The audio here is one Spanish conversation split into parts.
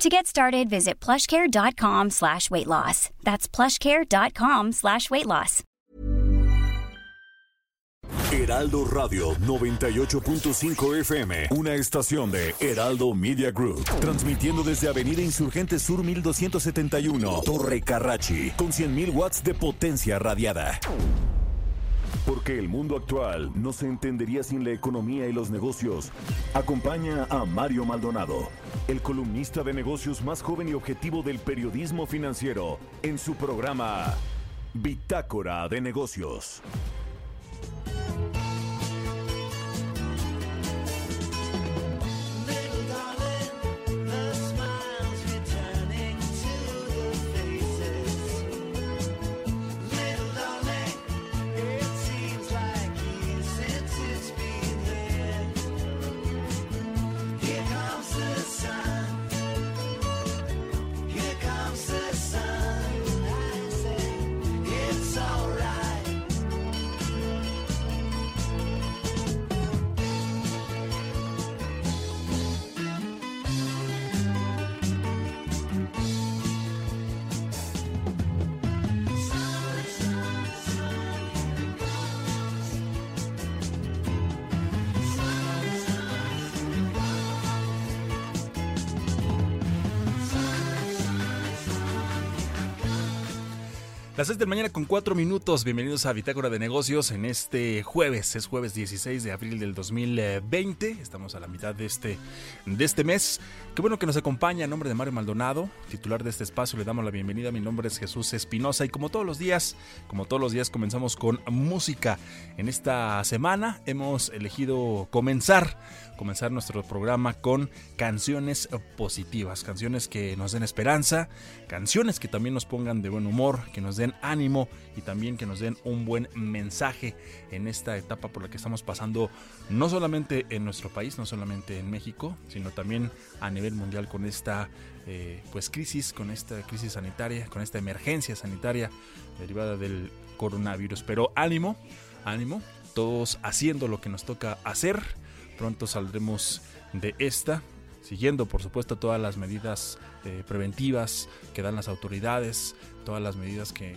To get started, visit plushcare.com slash weight loss. That's plushcare.com slash weight loss. Heraldo Radio 98.5 FM, una estación de Heraldo Media Group, transmitiendo desde Avenida Insurgente Sur 1271, Torre Carrachi, con 100.000 watts de potencia radiada. Porque el mundo actual no se entendería sin la economía y los negocios. Acompaña a Mario Maldonado, el columnista de negocios más joven y objetivo del periodismo financiero, en su programa Bitácora de Negocios. Las 6 de la mañana con 4 minutos. Bienvenidos a Bitácora de Negocios en este jueves. Es jueves 16 de abril del 2020. Estamos a la mitad de este, de este mes. Qué bueno que nos acompaña. En nombre de Mario Maldonado, titular de este espacio, le damos la bienvenida. Mi nombre es Jesús Espinosa y como todos los días, como todos los días comenzamos con música. En esta semana hemos elegido comenzar comenzar nuestro programa con canciones positivas, canciones que nos den esperanza, canciones que también nos pongan de buen humor, que nos den ánimo y también que nos den un buen mensaje en esta etapa por la que estamos pasando, no solamente en nuestro país, no solamente en México, sino también a nivel mundial con esta eh, pues crisis, con esta crisis sanitaria, con esta emergencia sanitaria derivada del coronavirus. Pero ánimo, ánimo, todos haciendo lo que nos toca hacer pronto saldremos de esta, siguiendo por supuesto todas las medidas eh, preventivas que dan las autoridades, todas las medidas que,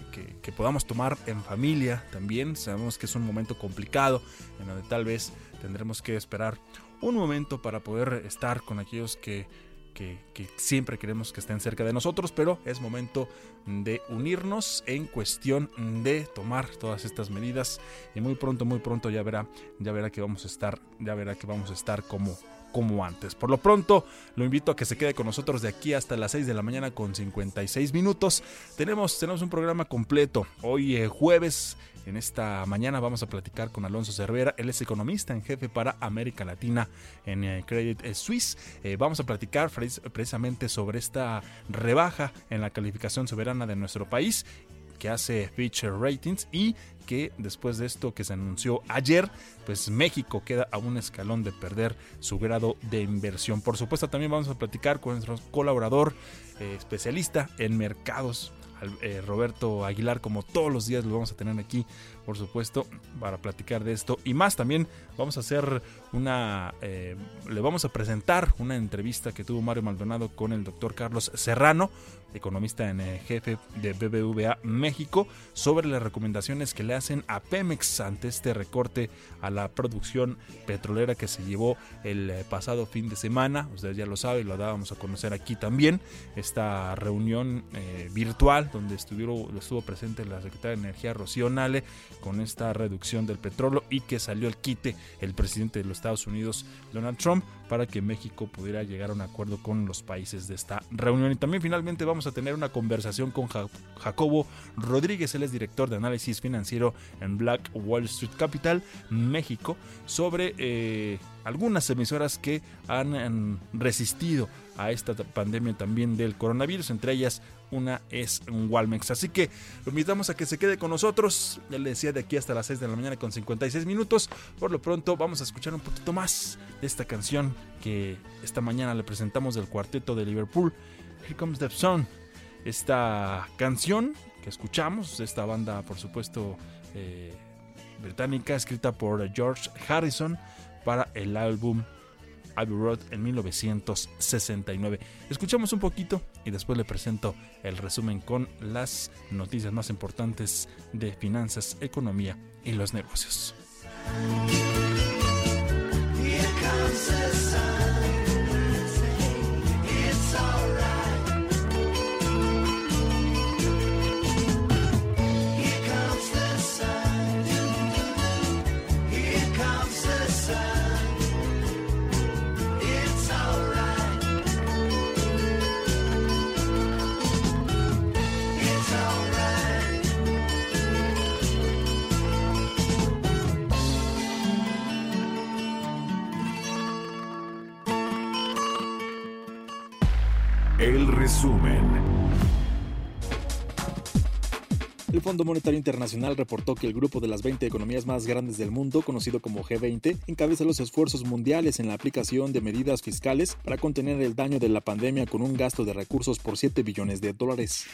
podamos tomar en familia también. Sabemos que es un momento complicado en donde tal vez tendremos que esperar un momento para poder estar con aquellos que que, siempre queremos que estén cerca de nosotros, pero es momento de unirnos en cuestión de tomar todas estas medidas y muy pronto, muy pronto ya verá, ya verá que vamos a estar, ya verá que vamos a estar como como antes. Por lo pronto, lo invito a que se quede con nosotros de aquí hasta las 6 de la mañana con 56 minutos. Tenemos, tenemos un programa completo. Hoy eh, jueves en esta mañana vamos a platicar con Alonso Cervera, él es economista en jefe para América Latina en eh, Credit Suisse. Eh, vamos a platicar precisamente sobre esta rebaja en la calificación soberana de nuestro país que hace Fitch Ratings y que después de esto que se anunció ayer, pues México queda a un escalón de perder su grado de inversión. Por supuesto, también vamos a platicar con nuestro colaborador eh, especialista en mercados eh, Roberto Aguilar, como todos los días lo vamos a tener aquí, por supuesto, para platicar de esto y más. También vamos a hacer una, eh, le vamos a presentar una entrevista que tuvo Mario Maldonado con el doctor Carlos Serrano, economista en eh, jefe de BBVA México, sobre las recomendaciones que le hacen a Pemex ante este recorte a la producción petrolera que se llevó el pasado fin de semana. Ustedes ya lo saben, lo dábamos a conocer aquí también. Esta reunión virtual donde estuvieron, estuvo presente la secretaria de Energía Rocío Nale con esta reducción del petróleo y que salió el quite el presidente de los Estados Unidos, Donald Trump, para que México pudiera llegar a un acuerdo con los países de esta reunión. Y también finalmente vamos a tener una conversación con Jacobo Rodríguez, él es director de análisis financiero en Black Wall Street Capital, México, sobre eh, algunas emisoras que han, resistido a esta pandemia también del coronavirus, entre ellas una es Walmex. Así que lo invitamos a que se quede con nosotros. Ya le decía de aquí hasta las 6 de la mañana con 56 minutos. Por lo pronto vamos a escuchar un poquito más de esta canción que esta mañana le presentamos del cuarteto de Liverpool. Here Comes the Sun. Esta canción que escuchamos, esta banda por supuesto eh, británica escrita por George Harrison para el álbum Abbey Road en 1969. Escuchamos un poquito y después le presento el resumen con las noticias más importantes de finanzas, economía y los negocios. Resumen. El Fondo Monetario Internacional reportó que el grupo de las 20 economías más grandes del mundo, conocido como G20, encabeza los esfuerzos mundiales en la aplicación de medidas fiscales para contener el daño de la pandemia con un gasto de recursos por 7 billones de dólares.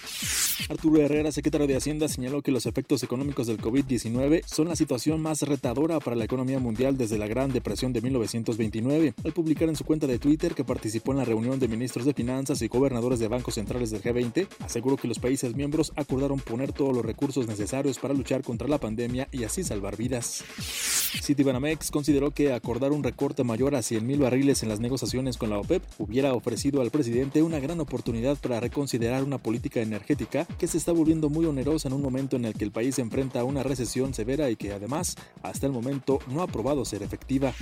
Arturo Herrera, secretario de Hacienda, señaló que los efectos económicos del COVID-19 son la situación más retadora para la economía mundial desde la Gran Depresión de 1929, al publicar en su cuenta de Twitter que participó en la reunión de ministros de finanzas y gobernadores de bancos centrales del G20, aseguró que los países miembros acordaron poner todos los recursos necesarios para luchar contra la pandemia y así salvar vidas. Citibanamex consideró que acordar un recorte mayor a 100.000 barriles en las negociaciones con la OPEP hubiera ofrecido al presidente una gran oportunidad para reconsiderar una política energética que se está volviendo muy onerosa en un momento en el que el país enfrenta una recesión severa y que además hasta el momento no ha probado ser efectiva.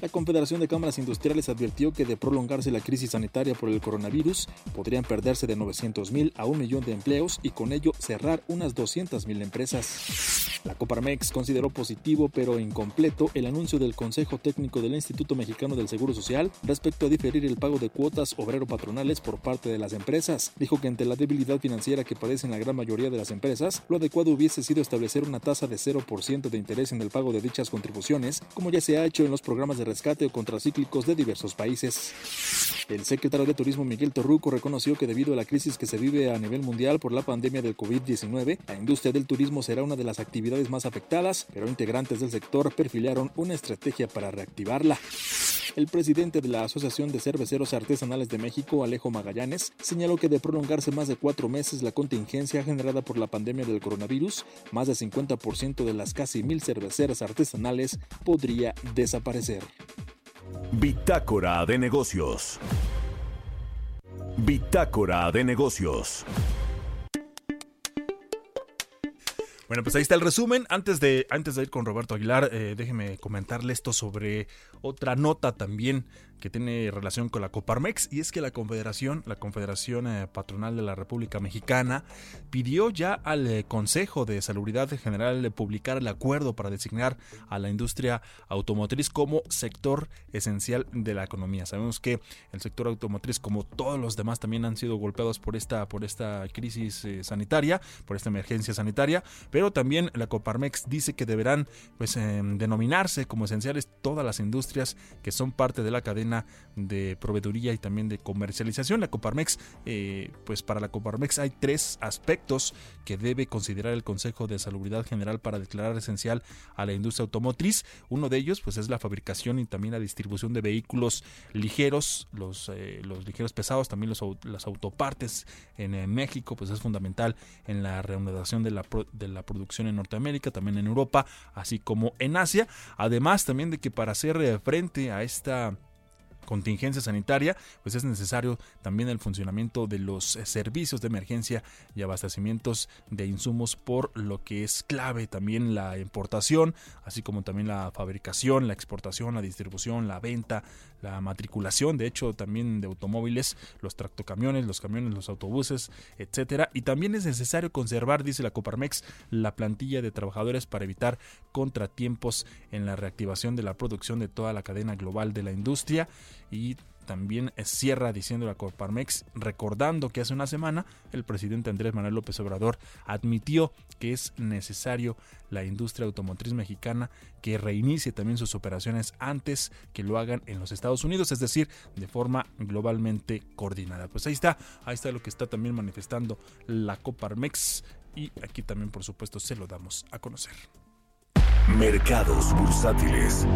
La Confederación de Cámaras Industriales advirtió que de prolongarse la crisis sanitaria por el coronavirus podrían perderse de 900.000 a un millón de empleos y con ello cerrar una unas 200.000 empresas. La Coparmex consideró positivo pero incompleto el anuncio del Consejo Técnico del Instituto Mexicano del Seguro Social respecto a diferir el pago de cuotas obrero-patronales por parte de las empresas. Dijo que ante la debilidad financiera que padecen la gran mayoría de las empresas, lo adecuado hubiese sido establecer una tasa de 0% de interés en el pago de dichas contribuciones, como ya se ha hecho en los programas de rescate o contracíclicos de diversos países. El secretario de Turismo Miguel Torruco reconoció que debido a la crisis que se vive a nivel mundial por la pandemia del COVID-19, la industria del turismo será una de las actividades más afectadas, pero integrantes del sector perfilaron una estrategia para reactivarla. El presidente de la Asociación de Cerveceros Artesanales de México, Alejo Magallanes, señaló que de prolongarse más de cuatro meses la contingencia generada por la pandemia del coronavirus, más del 50% de las casi mil cerveceras artesanales podría desaparecer. Bitácora de negocios. Bitácora de negocios. Bueno, pues ahí está el resumen. Antes de, antes de ir con Roberto Aguilar, eh, déjeme comentarle esto sobre otra nota también que tiene relación con la Coparmex y es que la Confederación, la Confederación eh, Patronal de la República Mexicana, pidió ya al eh, Consejo de Salubridad General publicar el acuerdo para designar a la industria automotriz como sector esencial de la economía. Sabemos que el sector automotriz, como todos los demás, también han sido golpeados por esta, por esta crisis sanitaria, por esta emergencia sanitaria, pero también la Coparmex dice que deberán pues, em, denominarse como esenciales todas las industrias que son parte de la cadena de proveeduría y también de comercialización. La Coparmex, eh, pues para la Coparmex hay tres aspectos que debe considerar el Consejo de Salubridad General para declarar esencial a la industria automotriz. Uno de ellos, pues es la fabricación y también la distribución de vehículos ligeros, los, eh, los ligeros pesados, también los, las autopartes en, eh, México, pues es fundamental en la reanudación de la, de la producción en Norteamérica, también en Europa, así como en Asia. Además también de que para hacer frente a esta contingencia sanitaria, pues es necesario también el funcionamiento de los eh, servicios de emergencia y abastecimientos de insumos, por lo que es clave también la importación, así como también la fabricación, la exportación, la distribución, la venta, la matriculación, de hecho también de automóviles, los tractocamiones, los camiones, los autobuses, etcétera. Y también es necesario conservar, dice la Coparmex, la plantilla de trabajadores para evitar contratiempos en la reactivación de la producción de toda la cadena global de la industria. y también cierra diciendo la Coparmex, recordando que hace una semana el presidente Andrés Manuel López Obrador admitió que es necesario la industria automotriz mexicana que reinicie también sus operaciones antes que lo hagan en los Estados Unidos, es decir, de forma globalmente coordinada. Pues ahí está, ahí está lo que está también manifestando la Coparmex y aquí también por supuesto se lo damos a conocer. Mercados bursátiles.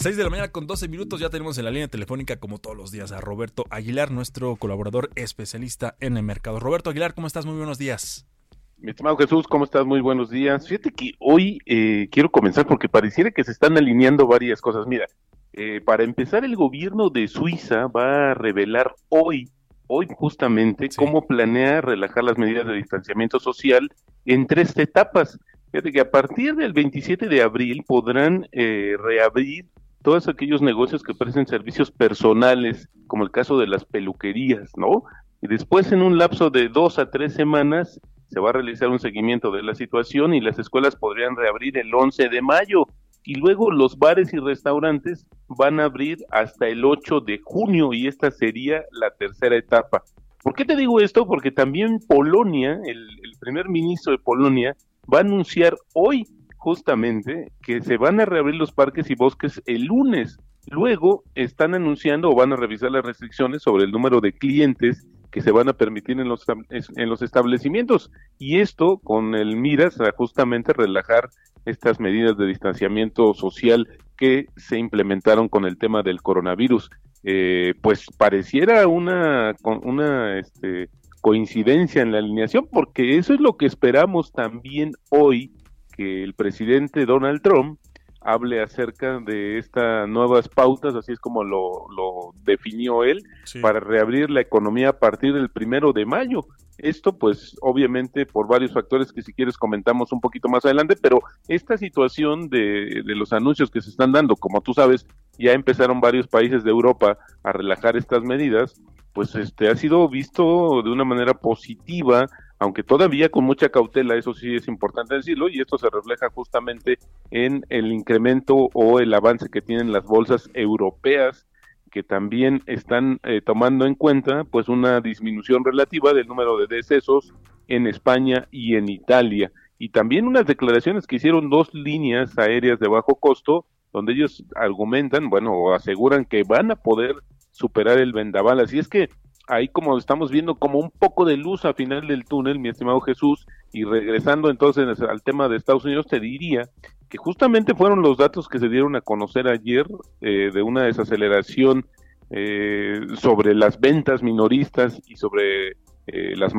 6 de la mañana con 12 minutos ya tenemos en la línea telefónica como todos los días a Roberto Aguilar, nuestro colaborador especialista en el mercado. Roberto Aguilar, ¿cómo estás? Muy buenos días. Mi estimado Jesús, ¿cómo estás? Muy buenos días. Fíjate que hoy eh, quiero comenzar porque pareciera que se están alineando varias cosas. Mira, eh, para empezar, el gobierno de Suiza va a revelar hoy, hoy justamente, cómo planea relajar las medidas de distanciamiento social en tres etapas. Fíjate que a partir del 27 de abril podrán eh, reabrir todos aquellos negocios que ofrecen servicios personales, como el caso de las peluquerías, ¿no? Y después en un lapso de dos a tres semanas se va a realizar un seguimiento de la situación y las escuelas podrían reabrir el 11 de mayo y luego los bares y restaurantes van a abrir hasta el 8 de junio y esta sería la tercera etapa. ¿Por qué te digo esto? Porque también Polonia, el, el primer ministro de Polonia, va a anunciar hoy justamente que se van a reabrir los parques y bosques el lunes. Luego están anunciando o van a revisar las restricciones sobre el número de clientes que se van a permitir en los, en los establecimientos. Y esto con el miras a justamente relajar estas medidas de distanciamiento social que se implementaron con el tema del coronavirus. Eh, pues pareciera una, una este, coincidencia en la alineación, porque eso es lo que esperamos también hoy que el presidente Donald Trump hable acerca de estas nuevas pautas, así es como lo, definió él, para reabrir la economía a partir del primero de mayo. Esto, pues, obviamente, por varios factores que si quieres comentamos un poquito más adelante, pero esta situación de, de los anuncios que se están dando, como tú sabes, ya empezaron varios países de Europa a relajar estas medidas, pues este ha sido visto de una manera positiva aunque todavía con mucha cautela, eso sí es importante decirlo, y esto se refleja justamente en el incremento o el avance que tienen las bolsas europeas que también están eh, tomando en cuenta pues una disminución relativa del número de decesos en España y en Italia y también unas declaraciones que hicieron dos líneas aéreas de bajo costo donde ellos argumentan, bueno, o aseguran que van a poder superar el vendaval. Así es que ahí como estamos viendo como un poco de luz al final del túnel, mi estimado Jesús, y regresando entonces al tema de Estados Unidos, te diría que justamente fueron los datos que se dieron a conocer ayer eh, de una desaceleración eh, sobre las ventas minoristas y sobre eh, las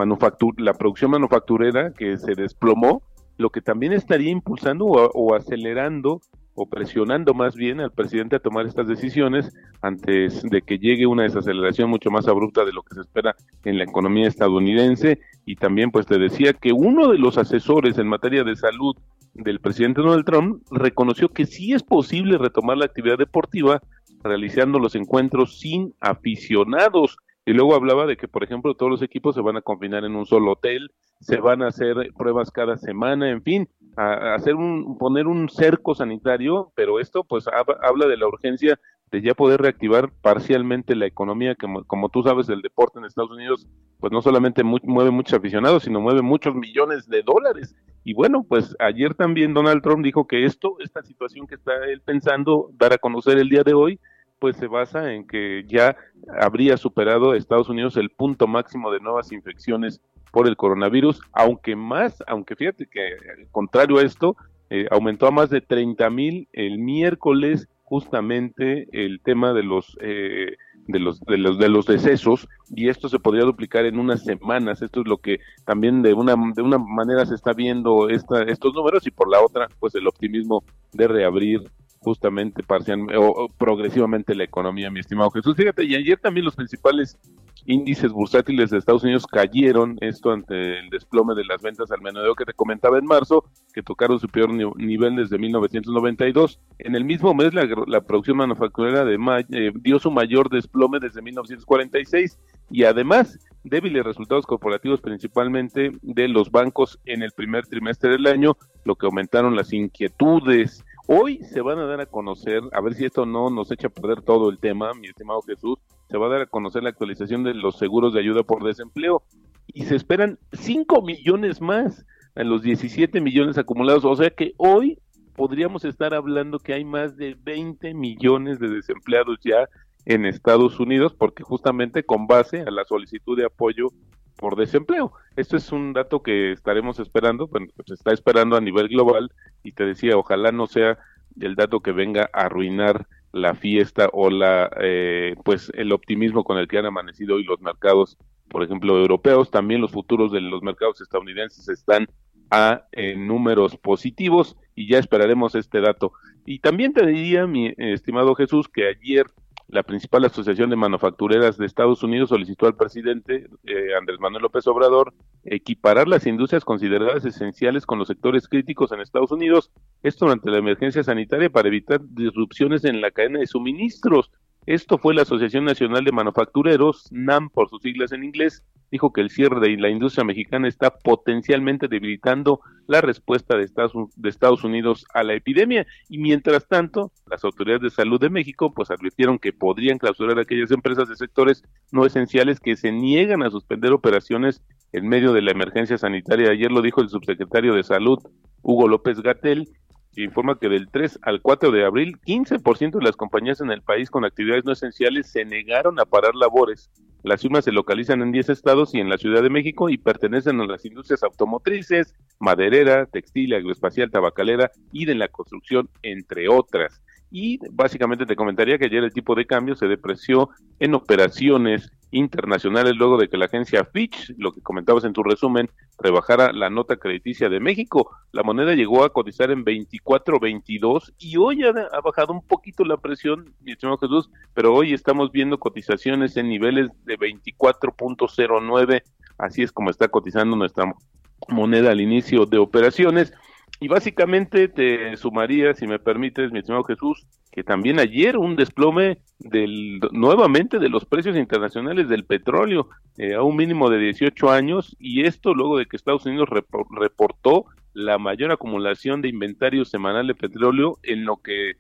la producción manufacturera que se desplomó, lo que también estaría impulsando o acelerando o presionando más bien al presidente a tomar estas decisiones antes de que llegue una desaceleración mucho más abrupta de lo que se espera en la economía estadounidense. Y también pues te decía que uno de los asesores en materia de salud del presidente Donald Trump reconoció que sí es posible retomar la actividad deportiva realizando los encuentros sin aficionados. Y luego hablaba de que, por ejemplo, todos los equipos se van a confinar en un solo hotel, se van a hacer pruebas cada semana, en fin, a, hacer un, poner un cerco sanitario, pero esto pues habla de la urgencia de ya poder reactivar parcialmente la economía, que como tú sabes, el deporte en Estados Unidos pues no solamente mueve muchos aficionados, sino mueve muchos millones de dólares. Y bueno, pues ayer también Donald Trump dijo que esto, esta situación que está él pensando dar a conocer el día de hoy, pues se basa en que ya habría superado Estados Unidos el punto máximo de nuevas infecciones por el coronavirus, aunque más, aunque fíjate que contrario a esto, eh, aumentó a más de 30 mil el miércoles justamente el tema de los, eh, de los de los de los decesos y esto se podría duplicar en unas semanas. Esto es lo que también de una de una manera se está viendo esta, estos números y por la otra pues el optimismo de reabrir justamente parcialmente o, progresivamente la economía mi estimado Jesús. Fíjate y ayer también los principales índices bursátiles de Estados Unidos cayeron, esto ante el desplome de las ventas al menudeo que te comentaba en marzo, que tocaron su peor nivel desde 1992. En el mismo mes, la, producción manufacturera de eh, dio su mayor desplome desde 1946 y además débiles resultados corporativos principalmente de los bancos en el primer trimestre del año, lo que aumentaron las inquietudes Hoy se van a dar a conocer, a ver si esto no nos echa a perder todo el tema, mi estimado Jesús, se va a dar a conocer la actualización de los seguros de ayuda por desempleo y se esperan 5 millones más en los 17 millones acumulados, o sea que hoy podríamos estar hablando que hay más de 20 millones de desempleados ya en Estados Unidos, porque justamente con base a la solicitud de apoyo por desempleo. Esto es un dato que estaremos esperando, bueno, se pues está esperando a nivel global y te decía, ojalá no sea el dato que venga a arruinar la fiesta o la eh, pues el optimismo con el que han amanecido hoy los mercados, por ejemplo, europeos, también los futuros de los mercados estadounidenses están a números positivos y ya esperaremos este dato. Y también te diría, mi estimado Jesús, que ayer la principal asociación de manufactureras de Estados Unidos solicitó al presidente eh, Andrés Manuel López Obrador equiparar las industrias consideradas esenciales con los sectores críticos en Estados Unidos, esto durante la emergencia sanitaria para evitar disrupciones en la cadena de suministros. Esto fue la Asociación Nacional de Manufactureros, NAM por sus siglas en inglés, dijo que el cierre de la industria mexicana está potencialmente debilitando la respuesta de Estados, Estados Unidos a la epidemia y mientras tanto las autoridades de salud de México pues advirtieron que podrían clausurar aquellas empresas de sectores no esenciales que se niegan a suspender operaciones en medio de la emergencia sanitaria. Ayer lo dijo el subsecretario de Salud Hugo López Gatel informa que del 3 al 4 de abril, 15% de las compañías en el país con actividades no esenciales se negaron a parar labores. Las firmas se localizan en 10 estados y en la Ciudad de México y pertenecen a las industrias automotrices, maderera, textil, agroespacial, tabacalera y de la construcción, entre otras. Y básicamente te comentaría que ayer el tipo de cambio se depreció en operaciones internacionales luego de que la agencia Fitch, lo que comentabas en tu resumen, rebajara la nota crediticia de México. La moneda llegó a cotizar en 24.22 y hoy ha, bajado un poquito la presión, mi estimado Jesús, pero hoy estamos viendo cotizaciones en niveles de 24.09, así es como está cotizando nuestra moneda al inicio de operaciones. Y básicamente te sumaría, si me permites, mi estimado Jesús, que también ayer un desplome del nuevamente de los precios internacionales del petróleo eh, a un mínimo de 18 años y esto luego de que Estados Unidos reportó la mayor acumulación de inventario semanal de petróleo en lo que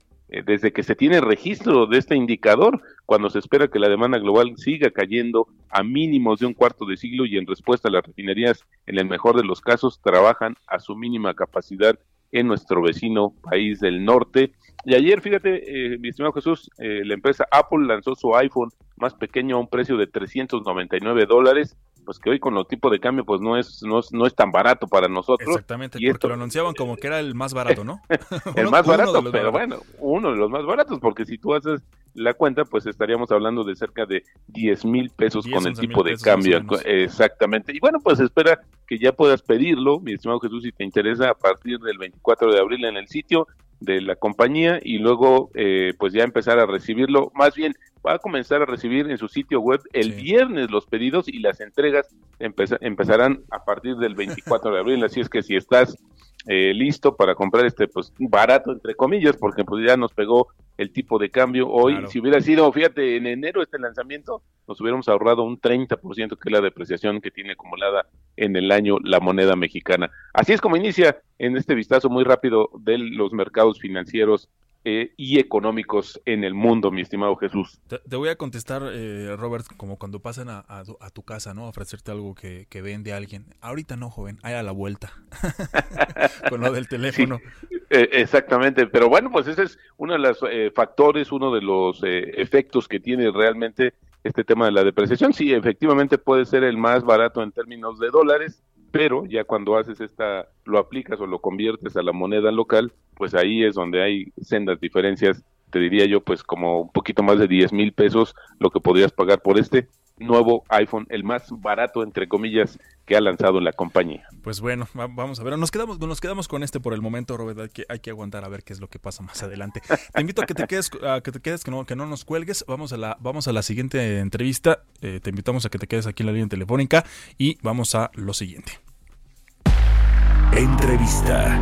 desde que se tiene registro de este indicador, cuando se espera que la demanda global siga cayendo a mínimos de un cuarto de siglo y en respuesta las refinerías, en el mejor de los casos, trabajan a su mínima capacidad en nuestro vecino país del norte. Y ayer, fíjate, eh, mi estimado Jesús, eh, la empresa Apple lanzó su iPhone más pequeño a un precio de 399 dólares pues que hoy con los tipos de cambio pues no es, no es, no es tan barato para nosotros. Exactamente, porque lo anunciaban como que era el más barato, ¿no? el más barato, pero bueno, uno de los más baratos, porque si tú haces la cuenta, pues estaríamos hablando de cerca de 10 mil pesos con el tipo de cambio. Exactamente. Y bueno, pues espera que ya puedas pedirlo, mi estimado Jesús, si te interesa, a partir del 24 de abril en el sitio de la compañía y luego eh, pues ya empezar a recibirlo. Más bien, va a comenzar a recibir en su sitio web el viernes los pedidos y las entregas empezarán a partir del 24 de abril. Así es que si estás eh, listo para comprar este pues barato entre comillas porque pues ya nos pegó el tipo de cambio hoy. Si hubiera sido fíjate en enero este lanzamiento nos hubiéramos ahorrado un 30% que es la depreciación que tiene acumulada en el año la moneda mexicana. Así es como inicia en este vistazo muy rápido de los mercados financieros eh, y económicos en el mundo, mi estimado Jesús. Te, voy a contestar, eh, Robert, como cuando pasan a, tu casa, ¿no? A ofrecerte algo que, vende alguien. Ahorita no, joven, hay a la vuelta. Con lo del teléfono. Eh, exactamente, pero bueno, pues ese es uno de los factores, uno de los efectos que tiene realmente este tema de la depreciación. Sí, efectivamente puede ser el más barato en términos de dólares, pero ya cuando haces esta, lo aplicas o lo conviertes a la moneda local, pues ahí es donde hay sendas diferencias, te diría yo, pues como un poquito más de 10 mil pesos lo que podrías pagar por este nuevo iPhone, el más barato, entre comillas, que ha lanzado la compañía. Pues bueno, vamos a ver. Nos quedamos, nos quedamos con este por el momento, Robert. Hay que, hay que aguantar a ver qué es lo que pasa más adelante. Te invito a que te quedes, a que te quedes, que no, que no nos cuelgues. Vamos a la, vamos a la siguiente entrevista. Eh, te invitamos a que te quedes aquí en la línea telefónica y vamos a lo siguiente. Entrevista.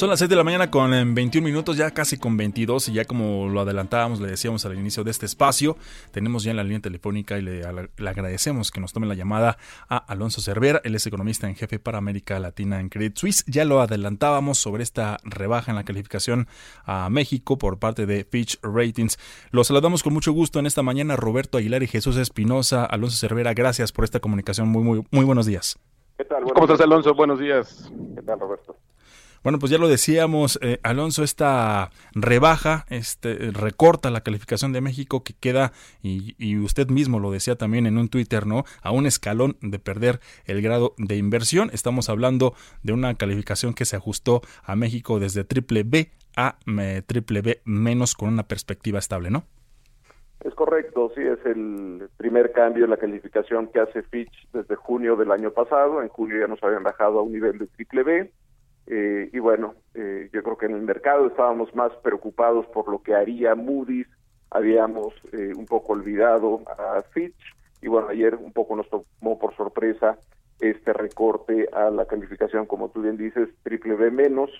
Son las 6 de la mañana con 21 eh, minutos, ya casi con 22 y ya como lo adelantábamos, le decíamos al inicio de este espacio, tenemos ya en la línea telefónica y le, agradecemos que nos tome la llamada a Alonso Cervera, él es economista en jefe para América Latina en Credit Suisse. Ya lo adelantábamos sobre esta rebaja en la calificación a México por parte de Fitch Ratings. Los saludamos con mucho gusto en esta mañana Roberto Aguilar y Jesús Espinosa. Alonso Cervera, gracias por esta comunicación. Muy, muy, muy buenos días. ¿Qué tal? ¿Cómo estás, Alonso? Buenos días. ¿Qué tal, Roberto? Bueno, pues ya lo decíamos, eh, Alonso, esta rebaja, este recorta la calificación de México que queda, y, y, usted mismo lo decía también en un Twitter, ¿no? A un escalón de perder el grado de inversión. Estamos hablando de una calificación que se ajustó a México desde triple B a triple B menos con una perspectiva estable, ¿no? Es correcto, sí, es el primer cambio en la calificación que hace Fitch desde junio del año pasado. En julio ya nos habían bajado a un nivel de triple B eh, y bueno, eh, yo creo que en el mercado estábamos más preocupados por lo que haría Moody's, habíamos eh, un poco olvidado a Fitch y bueno, ayer un poco nos tomó por sorpresa este recorte a la calificación, como tú bien dices, triple B menos.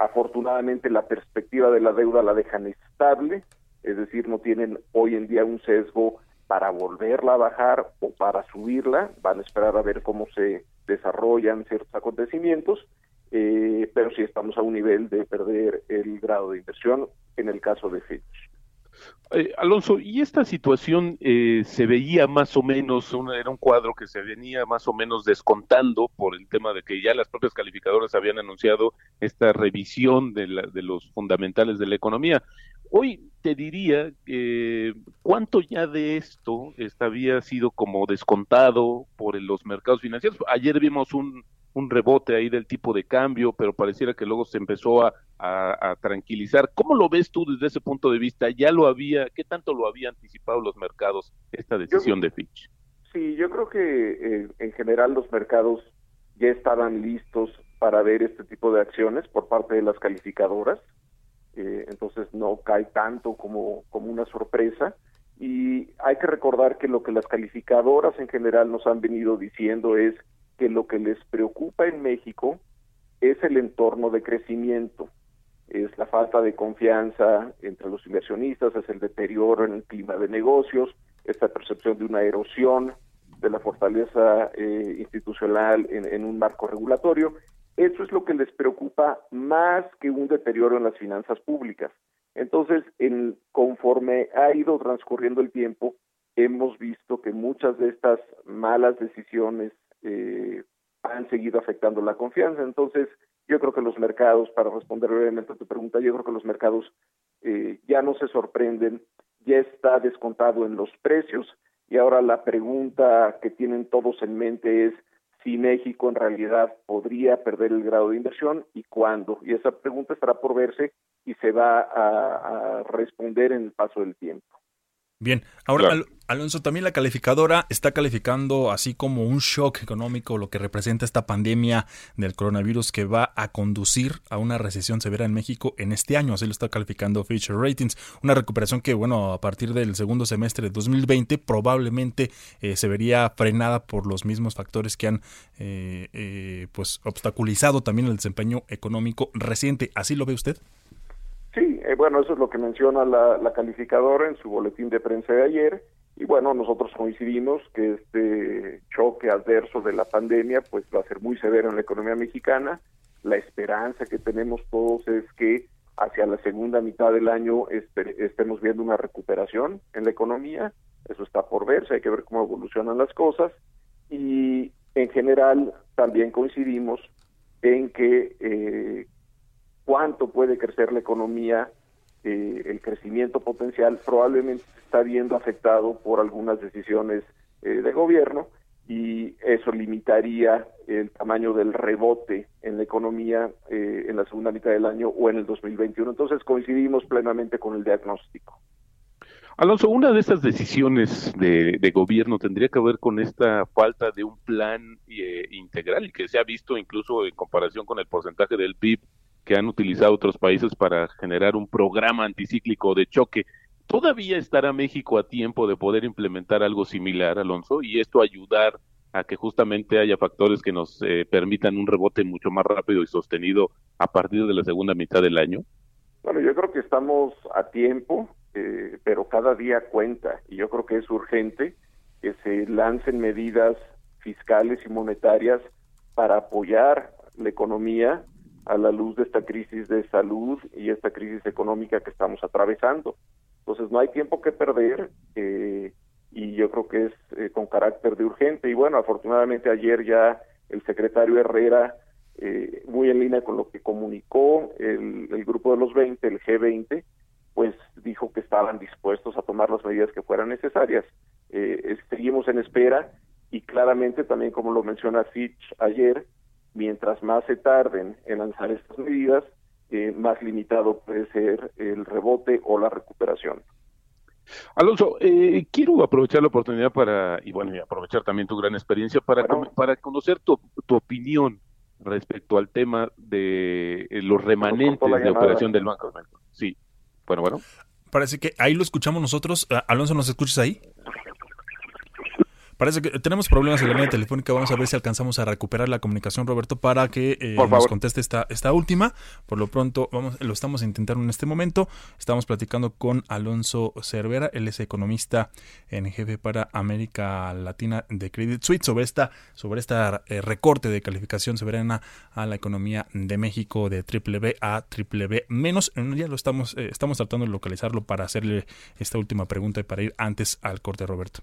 afortunadamente la perspectiva de la deuda la dejan estable, es decir, no tienen hoy en día un sesgo para volverla a bajar o para subirla, van a esperar a ver cómo se desarrollan ciertos acontecimientos eh, pero sí estamos a un nivel de perder el grado de inversión en el caso de Fitch. Eh, Alonso, ¿y esta situación eh, se veía más o menos, era un cuadro que se venía más o menos descontando por el tema de que ya las propias calificadoras habían anunciado esta revisión de, de los fundamentales de la economía? Hoy te diría, eh, ¿cuánto ya de esto había sido como descontado por los mercados financieros? Ayer vimos un, un rebote ahí del tipo de cambio, pero pareciera que luego se empezó a, tranquilizar. ¿Cómo lo ves tú desde ese punto de vista? ¿Ya lo había, qué tanto lo había anticipado los mercados esta decisión de Fitch? Sí, yo creo que eh, en general los mercados ya estaban listos para ver este tipo de acciones por parte de las calificadoras, eh, entonces no cae tanto como, como una sorpresa. Y hay que recordar que lo que las calificadoras en general nos han venido diciendo es que lo que les preocupa en México es el entorno de crecimiento, es la falta de confianza entre los inversionistas, es el deterioro en el clima de negocios, esta percepción de una erosión de la fortaleza eh, institucional en, un marco regulatorio. Eso es lo que les preocupa más que un deterioro en las finanzas públicas. Entonces, en, conforme ha ido transcurriendo el tiempo, hemos visto que muchas de estas malas decisiones eh, han seguido afectando la confianza. Entonces, yo creo que los mercados, para responder brevemente a tu pregunta, yo creo que los mercados eh, ya no se sorprenden, ya está descontado en los precios y ahora la pregunta que tienen todos en mente es si México en realidad podría perder el grado de inversión y cuándo. Y esa pregunta estará por verse y se va a responder en el paso del tiempo. Bien, ahora Alonso, también la calificadora está calificando así como un shock económico lo que representa esta pandemia del coronavirus que va a conducir a una recesión severa en México en este año, así lo está calificando Future Ratings, una recuperación que bueno, a partir del segundo semestre de 2020 probablemente eh, se vería frenada por los mismos factores que han eh, eh, pues obstaculizado también el desempeño económico reciente, ¿así lo ve usted? Sí, eh, bueno, eso es lo que menciona la, calificadora en su boletín de prensa de ayer. Y bueno, nosotros coincidimos que este choque adverso de la pandemia pues va a ser muy severo en la economía mexicana. La esperanza que tenemos todos es que hacia la segunda mitad del año estemos viendo una recuperación en la economía. Eso está por verse, hay que ver cómo evolucionan las cosas. Y en general también coincidimos en que eh, cuánto puede crecer la economía, eh, el crecimiento potencial probablemente está viendo afectado por algunas decisiones eh, de gobierno y eso limitaría el tamaño del rebote en la economía eh, en la segunda mitad del año o en el 2021. Entonces coincidimos plenamente con el diagnóstico. Alonso, una de estas decisiones de, gobierno tendría que ver con esta falta de un plan integral y que se ha visto incluso en comparación con el porcentaje del PIB que han utilizado otros países para generar un programa anticíclico de choque. ¿Todavía estará México a tiempo de poder implementar algo similar, Alonso, y esto ayudar a que justamente haya factores que nos eh, permitan un rebote mucho más rápido y sostenido a partir de la segunda mitad del año? Bueno, yo creo que estamos a tiempo, eh, pero cada día cuenta y yo creo que es urgente que se lancen medidas fiscales y monetarias para apoyar la economía a la luz de esta crisis de salud y esta crisis económica que estamos atravesando. Entonces no hay tiempo que perder eh, y yo creo que es eh, con carácter de urgente. Y bueno, afortunadamente ayer ya el secretario Herrera, eh, muy en línea con lo que comunicó el, el grupo de los 20, el G20, pues dijo que estaban dispuestos a tomar las medidas que fueran necesarias. Eh, seguimos en espera y claramente también como lo menciona Fitch ayer, mientras más se tarden en lanzar estas medidas, eh, más limitado puede ser el rebote o la recuperación. Alonso, eh, quiero aprovechar la oportunidad para, y bueno, y aprovechar también tu gran experiencia para, para conocer tu, tu, opinión respecto al tema de eh, los remanentes de operación del Banco Sí, bueno, bueno. Parece que ahí lo escuchamos nosotros. Alonso, ¿nos escuchas ahí? Parece que tenemos problemas en la línea telefónica. Vamos a ver si alcanzamos a recuperar la comunicación, Roberto, para que eh, nos conteste esta, esta última. Por lo pronto, vamos, lo estamos intentando en este momento. Estamos platicando con Alonso Cervera, él es economista en jefe para América Latina de Credit Suisse, sobre esta, sobre esta eh, recorte de calificación soberana a la economía de México de triple B a triple B menos. Ya lo estamos, eh, estamos tratando de localizarlo para hacerle esta última pregunta y para ir antes al corte, Roberto.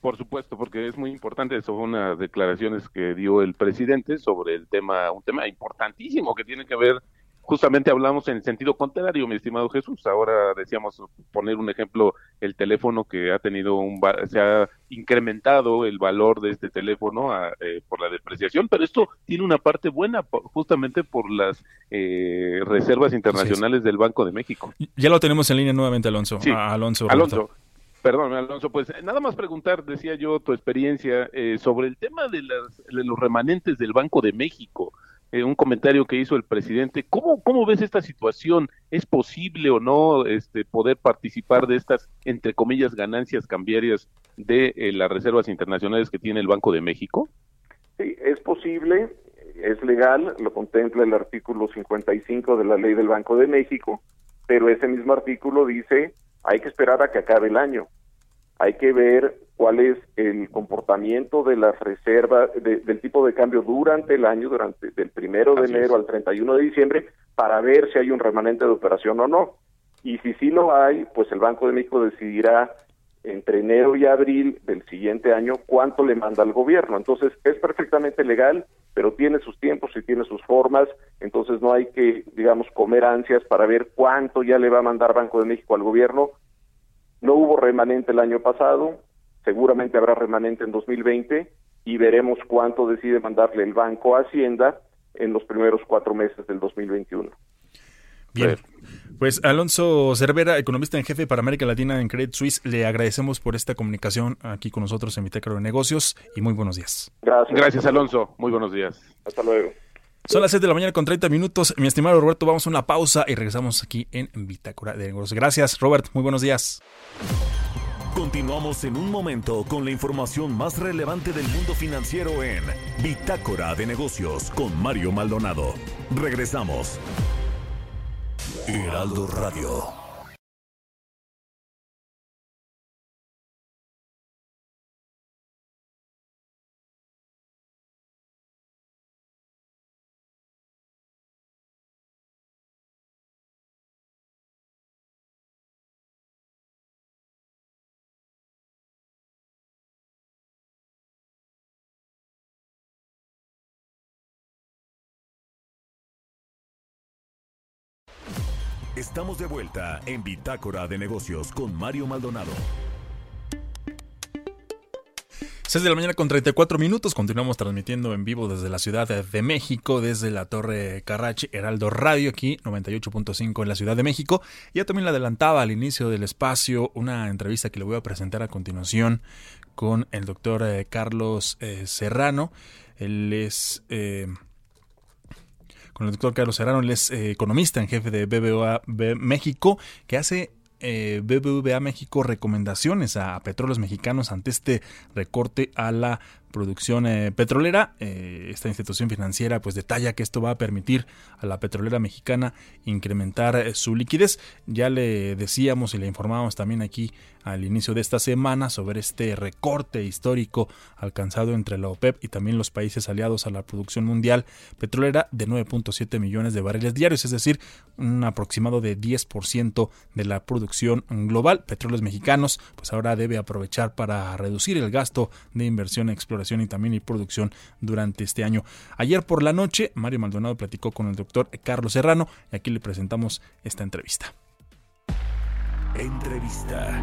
Por supuesto, porque es muy importante, son unas declaraciones que dio el presidente sobre el tema, un tema importantísimo que tiene que ver, justamente hablamos en el sentido contrario, mi estimado Jesús, ahora decíamos poner un ejemplo, el teléfono que ha tenido un, se ha incrementado el valor de este teléfono a, eh, por la depreciación, pero esto tiene una parte buena justamente por las eh, reservas internacionales del Banco de México. Ya lo tenemos en línea nuevamente, Alonso. Sí. Alonso. Alonso. Perdón, Alonso, pues nada más preguntar, decía yo, tu experiencia eh, sobre el tema de, las, de, los remanentes del Banco de México. Eh, un comentario que hizo el presidente. ¿Cómo, ¿Cómo ves esta situación? ¿Es posible o no este, poder participar de estas, entre comillas, ganancias cambiarias de eh, las reservas internacionales que tiene el Banco de México? Sí, es posible, es legal, lo contempla el artículo 55 de la ley del Banco de México, pero ese mismo artículo dice hay que esperar a que acabe el año. Hay que ver cuál es el comportamiento de las reservas, del tipo de cambio durante el año, durante del primero de enero al 31 de diciembre, para ver si hay un remanente de operación o no. Y si sí lo hay, pues el Banco de México decidirá entre enero y abril del siguiente año cuánto le manda al gobierno. Entonces, es perfectamente legal, pero tiene sus tiempos y tiene sus formas, entonces no hay que, digamos, comer ansias para ver cuánto ya le va a mandar Banco de México al gobierno. No hubo remanente el año pasado, seguramente habrá remanente en 2020 y veremos cuánto decide mandarle el Banco a Hacienda en los primeros cuatro meses del 2021. Bien. Pues Alonso Cervera, economista en jefe para América Latina en Credit Suisse, le agradecemos por esta comunicación aquí con nosotros en Bitácora de Negocios y muy buenos días. Gracias. Gracias, Alonso. Muy buenos días. Hasta luego. Son las 7 de la mañana con 30 minutos. Mi estimado Roberto, vamos a una pausa y regresamos aquí en Bitácora de Negocios. Gracias, Robert. Muy buenos días. Continuamos en un momento con la información más relevante del mundo financiero en Bitácora de Negocios con Mario Maldonado. Regresamos. Heraldo Radio. Estamos de vuelta en Bitácora de Negocios con Mario Maldonado. 6 de la mañana con 34 minutos. Continuamos transmitiendo en vivo desde la Ciudad de México, desde la Torre Carrachi, Heraldo Radio, aquí 98.5 en la Ciudad de México. Ya también le adelantaba al inicio del espacio una entrevista que le voy a presentar a continuación con el doctor eh, Carlos eh, Serrano. Él es. Eh, con el doctor Carlos Serrano, él es eh, economista en jefe de BBVA México, que hace eh, BBVA México recomendaciones a petróleos mexicanos ante este recorte a la producción eh, petrolera. Eh, esta institución financiera pues detalla que esto va a permitir a la petrolera mexicana incrementar eh, su liquidez. Ya le decíamos y le informábamos también aquí al inicio de esta semana sobre este recorte histórico alcanzado entre la OPEP y también los países aliados a la producción mundial petrolera de 9.7 millones de barriles diarios, es decir, un aproximado de 10% de la producción global. Petróleos Mexicanos pues ahora debe aprovechar para reducir el gasto de inversión, exploración y también y producción durante este año. Ayer por la noche, Mario Maldonado platicó con el doctor Carlos Serrano y aquí le presentamos esta entrevista. Entrevista.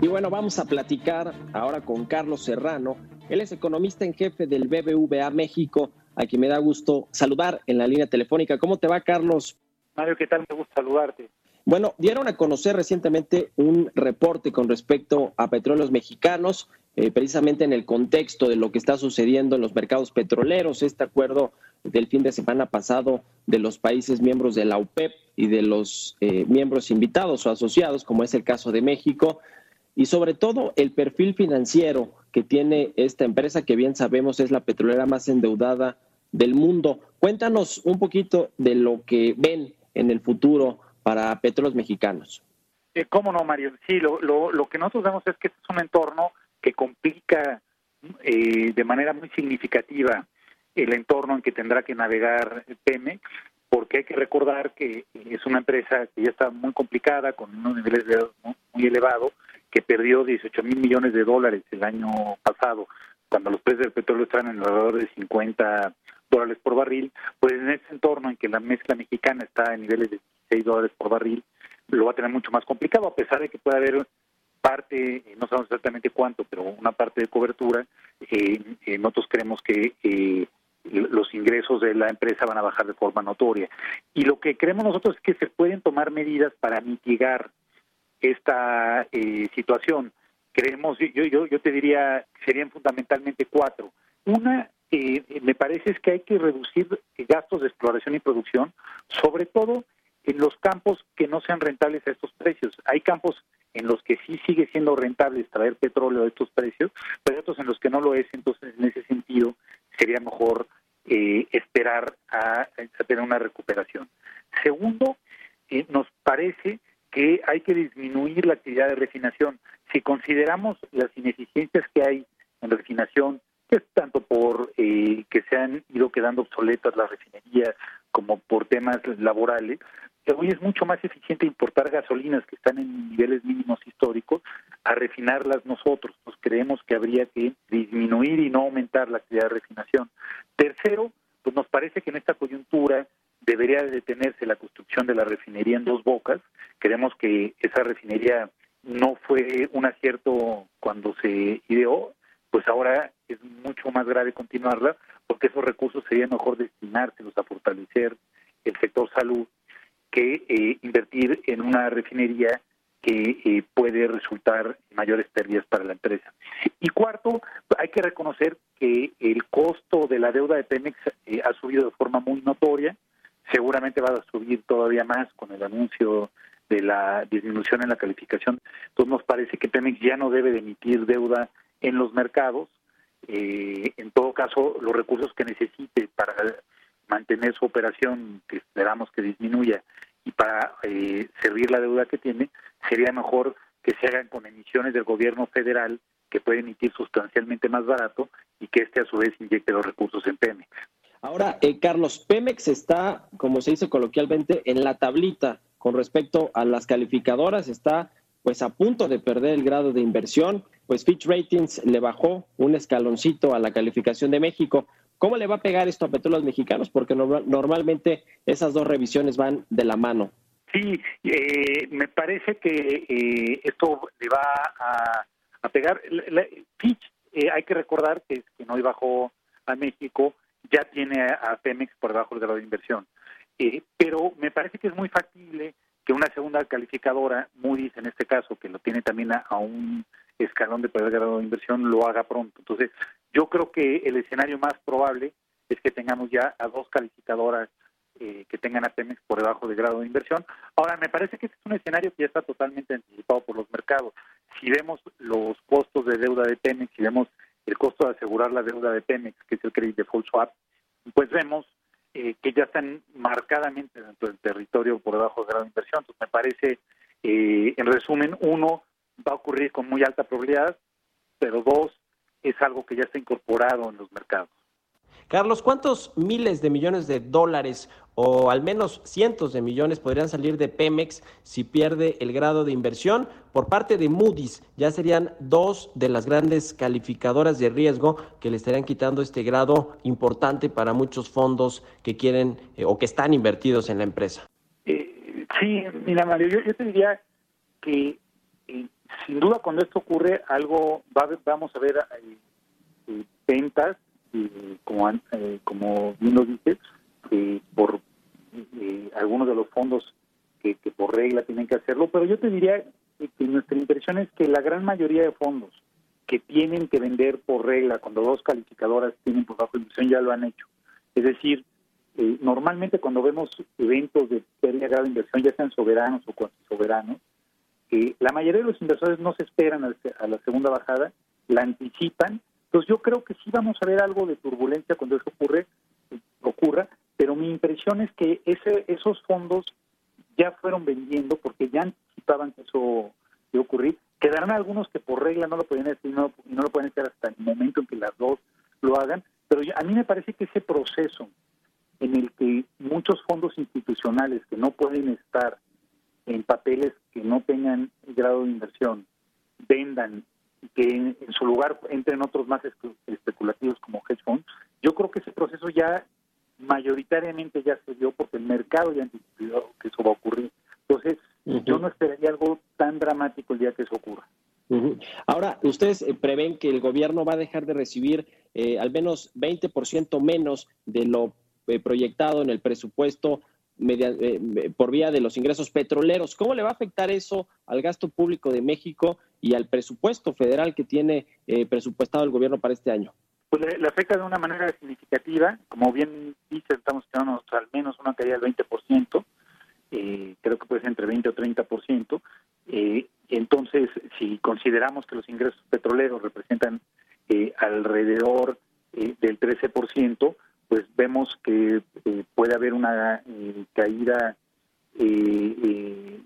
Y bueno, vamos a platicar ahora con Carlos Serrano. Él es economista en jefe del BBVA México, a quien me da gusto saludar en la línea telefónica. ¿Cómo te va, Carlos? Mario, ¿qué tal? Me gusta saludarte. Bueno, dieron a conocer recientemente un reporte con respecto a petróleos mexicanos, eh, precisamente en el contexto de lo que está sucediendo en los mercados petroleros, este acuerdo del fin de semana pasado de los países miembros de la UPEP y de los eh, miembros invitados o asociados, como es el caso de México, y sobre todo el perfil financiero que tiene esta empresa, que bien sabemos es la petrolera más endeudada del mundo. Cuéntanos un poquito de lo que ven en el futuro para petróleos mexicanos. ¿Cómo no, Mario? Sí, lo, lo, que nosotros vemos es que este es un entorno que complica eh, de manera muy significativa el entorno en que tendrá que navegar Pemex, porque hay que recordar que es una empresa que ya está muy complicada, con unos niveles de muy elevados, que perdió 18 mil millones de dólares el año pasado, cuando los precios del petróleo están en alrededor de 50 dólares por barril, pues en ese entorno en que la mezcla mexicana está en niveles de 16 dólares por barril, lo va a tener mucho más complicado, a pesar de que pueda haber parte, no sabemos exactamente cuánto, pero una parte de cobertura, eh, eh nosotros creemos que eh, los ingresos de la empresa van a bajar de forma notoria. Y lo que creemos nosotros es que se pueden tomar medidas para mitigar esta eh, situación. Creemos, yo, yo, yo te diría, serían fundamentalmente cuatro. Una, eh, me parece es que hay que reducir gastos de exploración y producción, sobre todo en los campos que no sean rentables a estos precios. Hay campos en los que sí sigue siendo rentable extraer petróleo a estos precios, pero otros en los que no lo es, entonces en ese sentido sería mejor eh, esperar a, tener una recuperación. Segundo, eh, nos parece que hay que disminuir la actividad de refinación. Si consideramos las ineficiencias que hay en refinación, tanto por eh, que se han ido quedando obsoletas las refinerías como por temas laborales, que hoy es mucho más eficiente importar gasolinas que están en niveles mínimos históricos a refinarlas nosotros. Nos creemos que habría que disminuir y no aumentar la actividad de refinación. Tercero, pues nos parece que en esta coyuntura debería detenerse la construcción de la refinería en dos bocas. Creemos que esa refinería no fue un acierto cuando se ideó, pues ahora es mucho más grave continuarla porque esos recursos sería mejor destinárselos a fortalecer el sector salud que eh, invertir en una refinería que eh, puede resultar en mayores pérdidas para la empresa. Y cuarto, hay que reconocer que el costo de la deuda de Pemex eh, ha subido de forma muy notoria, seguramente va a subir todavía más con el anuncio de la disminución en la calificación. Entonces nos parece que Pemex ya no debe de emitir deuda en los mercados. Eh, en todo caso, los recursos que necesite para mantener su operación, que esperamos que disminuya, y para eh, servir la deuda que tiene, sería mejor que se hagan con emisiones del gobierno federal que puede emitir sustancialmente más barato y que este a su vez inyecte los recursos en Pemex. Ahora, eh, Carlos, Pemex está, como se dice coloquialmente, en la tablita con respecto a las calificadoras, está pues a punto de perder el grado de inversión, pues Fitch Ratings le bajó un escaloncito a la calificación de México. ¿Cómo le va a pegar esto a petróleos mexicanos? Porque normalmente esas dos revisiones van de la mano. Sí, eh, me parece que eh, esto le va a, pegar. Fitch, eh, hay que recordar que, que hoy bajó a México, ya tiene a, Pemex por debajo del grado de inversión. pero me parece que es muy factible que una segunda calificadora, Moody's en este caso, que lo tiene también a, un escalón de poder grado de inversión, lo haga pronto. Entonces, yo creo que el escenario más probable es que tengamos ya a dos calificadoras eh, que tengan a Pemex por debajo del grado de inversión. Ahora, me parece que este es un escenario que ya está totalmente anticipado por los mercados. Si vemos los costos de deuda de Pemex, si vemos el costo de asegurar la deuda de Pemex, que es el credit default swap, pues vemos eh, que ya están marcadamente dentro del territorio por debajo del grado de inversión. Entonces, me parece, eh, en resumen, uno, va a ocurrir con muy alta probabilidad, pero dos, es algo que ya está incorporado en los mercados. Carlos, ¿cuántos miles de millones de dólares o al menos cientos de millones podrían salir de Pemex si pierde el grado de inversión? Por parte de Moody's, ya serían dos de las grandes calificadoras de riesgo que le estarían quitando este grado importante para muchos fondos que quieren eh, o que están invertidos en la empresa. Eh, sí, mira Mario, yo, te diría que eh, sin duda cuando esto ocurre algo va, vamos a ver ventas como, eh, como bien lo dices, eh, por eh, algunos de los fondos que, por regla tienen que hacerlo, pero yo te diría que nuestra impresión es que la gran mayoría de fondos que tienen que vender por regla, cuando dos calificadoras tienen por bajo inversión, ya lo han hecho. Es decir, normalmente cuando vemos eventos de pérdida grado de inversión, ya sean soberanos o cuasi soberanos, la mayoría de los inversores no se esperan a la segunda bajada, la anticipan entonces yo creo que sí vamos a ver algo de turbulencia cuando eso ocurre, ocurra, pero mi impresión es que ese, esos fondos ya fueron vendiendo porque ya anticipaban que eso iba a ocurrir. Quedarán algunos que por regla no lo pueden hacer y no, lo pueden hacer hasta el momento en que las dos lo hagan, pero a mí me parece que ese proceso en el que muchos fondos institucionales que no pueden estar en papeles que no tengan grado de inversión vendan que en, su lugar entren otros más especulativos como hedge funds. Yo creo que ese proceso ya mayoritariamente ya se dio porque el mercado ya anticipó que eso va a ocurrir. Entonces, yo no esperaría algo tan dramático el día que eso ocurra. Ahora, ustedes eh, prevén que el gobierno va a dejar de recibir eh, al menos 20% menos de lo eh, proyectado en el presupuesto por vía de los ingresos petroleros. ¿Cómo le va a afectar eso al gasto público de México y al presupuesto federal que tiene eh, presupuestado el gobierno para este año? Pues le, afecta de una manera significativa. Como bien dice, estamos esperando al menos una caída del 20%. Eh, creo que puede ser entre 20 o 30%. Eh, entonces, si consideramos que los ingresos petroleros representan eh, alrededor eh, del 13%, pues vemos que puede haber una caída de,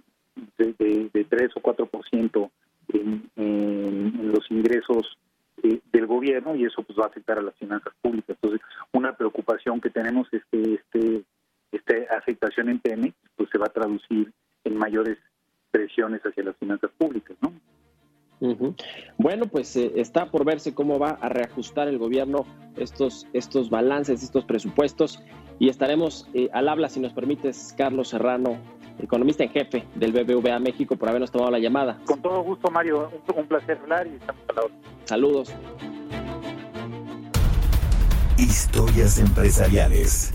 de, de 3 o 4% en, en, los ingresos eh, del gobierno y eso pues va a afectar a las finanzas públicas. Entonces, una preocupación que tenemos es que este esta afectación en PM pues se va a traducir en mayores presiones hacia las finanzas públicas, ¿no? Bueno, pues eh, está por verse cómo va a reajustar el gobierno estos, estos balances, estos presupuestos y estaremos eh, al habla, si nos permites, Carlos Serrano, economista en jefe del BBVA México, por habernos tomado la llamada. Con todo gusto, Mario. Un, placer hablar y estamos a la hora. Saludos. Historias empresariales.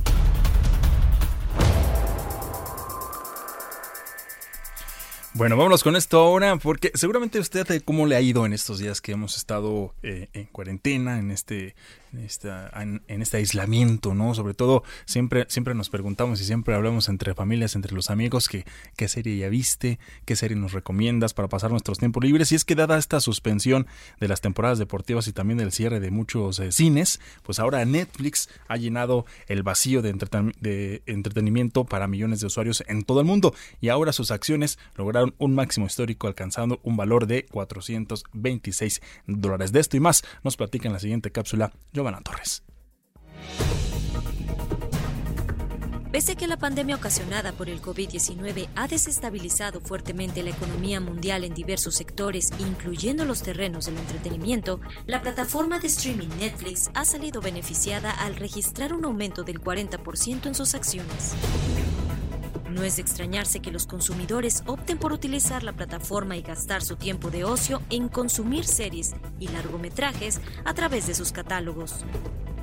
Bueno, vámonos con esto ahora, porque seguramente usted cómo le ha ido en estos días que hemos estado eh, en cuarentena, en este esta, en, este aislamiento, ¿no? Sobre todo, siempre, siempre nos preguntamos y siempre hablamos entre familias, entre los amigos, que, qué serie ya viste, qué serie nos recomiendas para pasar nuestros tiempos libres. Y es que dada esta suspensión de las temporadas deportivas y también del cierre de muchos eh, cines, pues ahora Netflix ha llenado el vacío de, de entretenimiento para millones de usuarios en todo el mundo. Y ahora sus acciones lograron un máximo histórico alcanzando un valor de 426 dólares. De esto y más nos platica en la siguiente cápsula Torres. Pese a que la pandemia ocasionada por el COVID-19 ha desestabilizado fuertemente la economía mundial en diversos sectores, incluyendo los terrenos del entretenimiento, la plataforma de streaming Netflix ha salido beneficiada al registrar un aumento del 40% en sus acciones. No es de extrañarse que los consumidores opten por utilizar la plataforma y gastar su tiempo de ocio en consumir series y largometrajes a través de sus catálogos.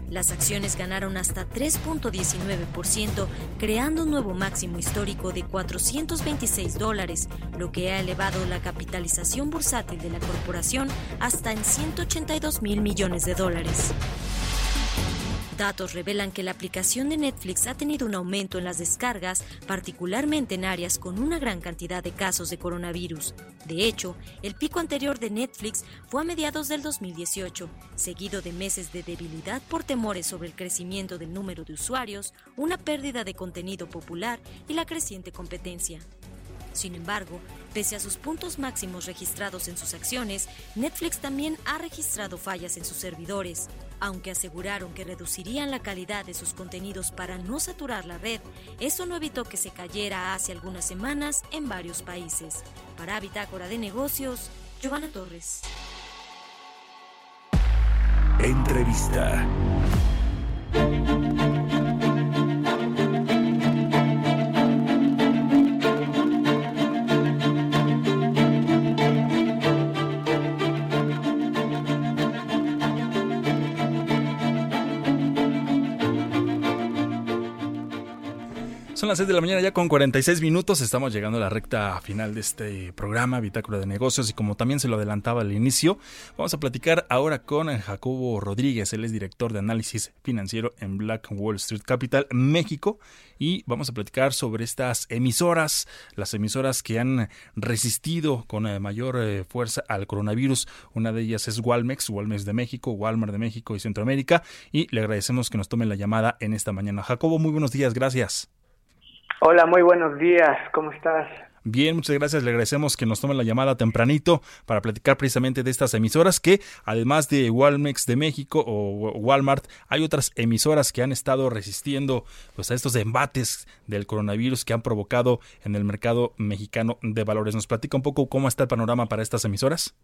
Las acciones ganaron hasta 3.19%, creando un nuevo máximo histórico de 426 dólares, lo que ha elevado la capitalización bursátil de la corporación hasta en 182 mil millones de dólares. Datos revelan que la aplicación de Netflix ha tenido un aumento en las descargas, particularmente en áreas con una gran cantidad de casos de coronavirus. De hecho, el pico anterior de Netflix fue a mediados del 2018, seguido de meses de debilidad por temores sobre el crecimiento del número de usuarios, una pérdida de contenido popular y la creciente competencia. Sin embargo, pese a sus puntos máximos registrados en sus acciones, Netflix también ha registrado fallas en sus servidores. Aunque aseguraron que reducirían la calidad de sus contenidos para no saturar la red, eso no evitó que se cayera hace algunas semanas en varios países. Para Bitácora de Negocios, Giovanna Torres. Entrevista. Son las 6 de la mañana ya con 46 minutos. Estamos llegando a la recta final de este programa, Bitácora de Negocios. Y como también se lo adelantaba al inicio, vamos a platicar ahora con Jacobo Rodríguez. Él es director de análisis financiero en Black Wall Street Capital, México. Y vamos a platicar sobre estas emisoras, las emisoras que han resistido con eh, mayor eh, fuerza al coronavirus. Una de ellas es Walmex, Walmex de México, Walmart de México y Centroamérica. Y le agradecemos que nos tomen la llamada en esta mañana. Jacobo, muy buenos días, gracias. Hola, muy buenos días, ¿cómo estás? Bien, muchas gracias. Le agradecemos que nos tome la llamada tempranito para platicar precisamente de estas emisoras que, además de Walmex de México o Walmart, hay otras emisoras que han estado resistiendo pues, a estos embates del coronavirus que han provocado en el mercado mexicano de valores. ¿Nos platica un poco cómo está el panorama para estas emisoras?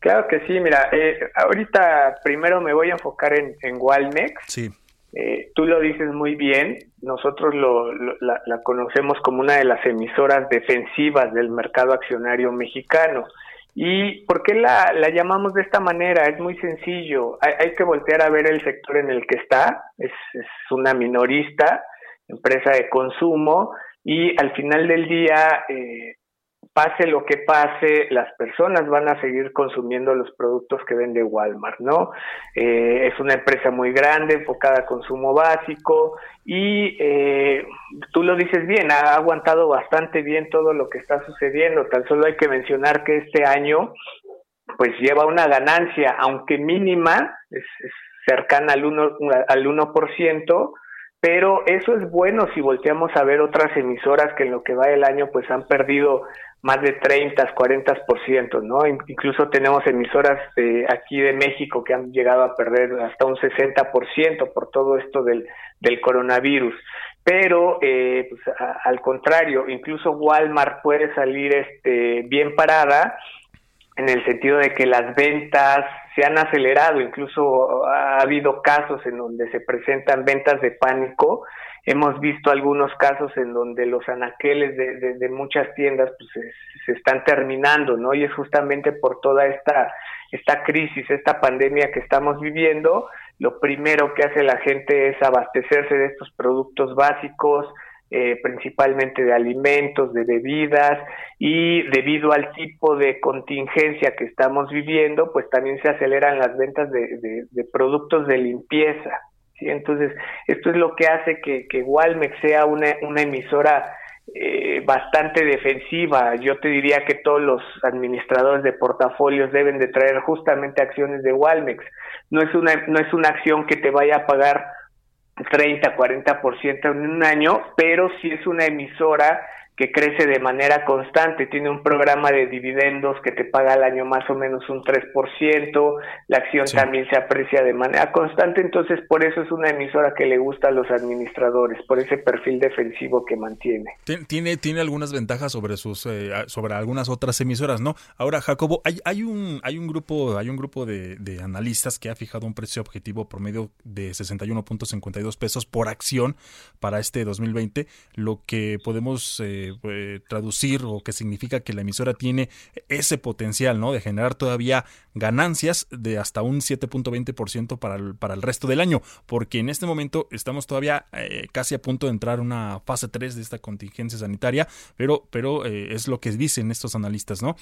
Claro que sí, mira, eh, ahorita primero me voy a enfocar en, en Walmex. Sí. Eh, tú lo dices muy bien, nosotros lo, la, conocemos como una de las emisoras defensivas del mercado accionario mexicano. ¿Y por qué la, la llamamos de esta manera? Es muy sencillo, hay, que voltear a ver el sector en el que está, es, es una minorista, empresa de consumo, y al final del día eh, pase lo que pase, las personas van a seguir consumiendo los productos que vende Walmart, ¿no? Eh, es una empresa muy grande, enfocada a consumo básico y eh, tú lo dices bien, ha aguantado bastante bien todo lo que está sucediendo. Tan solo hay que mencionar que este año pues lleva una ganancia, aunque mínima, es, cercana al 1%, al 1%, pero eso es bueno si volteamos a ver otras emisoras que en lo que va el año pues han perdido más de 30, 40%, ¿no? Incluso tenemos emisoras de aquí de México que han llegado a perder hasta un 60% por todo esto del, del coronavirus. Pero, eh, pues, al contrario, incluso Walmart puede salir este, bien parada en el sentido de que las ventas se han acelerado, incluso ha habido casos en donde se presentan ventas de pánico hemos visto algunos casos en donde los anaqueles de, muchas tiendas pues, se, están terminando, ¿no? Y es justamente por toda esta, esta crisis, esta pandemia que estamos viviendo, lo primero que hace la gente es abastecerse de estos productos básicos, eh, principalmente de alimentos, de bebidas, y debido al tipo de contingencia que estamos viviendo, pues también se aceleran las ventas de, de productos de limpieza, entonces, esto es lo que hace que, que Walmex sea una, una emisora eh, bastante defensiva. Yo te diría que todos los administradores de portafolios deben de traer justamente acciones de Walmex. No es una, no es una acción que te vaya a pagar 30, 40% en un año, pero sí es una emisora que crece de manera constante, tiene un programa de dividendos que te paga al año más o menos un 3%, la acción también se aprecia de manera constante, entonces por eso es una emisora que le gusta a los administradores, por ese perfil defensivo que mantiene. Tiene, tiene algunas ventajas sobre sus eh, sobre algunas otras emisoras, ¿no? Ahora, Jacobo, hay, hay un hay un grupo hay un grupo de, de analistas que ha fijado un precio objetivo promedio de 61.52 pesos por acción para este 2020, lo que podemos eh, eh, traducir o que significa que la emisora tiene ese potencial, ¿no? De generar todavía ganancias de hasta un 7.20% para el, para el resto del año, porque en este momento estamos todavía eh, casi a punto de entrar en una fase 3 de esta contingencia sanitaria, pero, pero eh, es lo que dicen estos analistas, ¿no?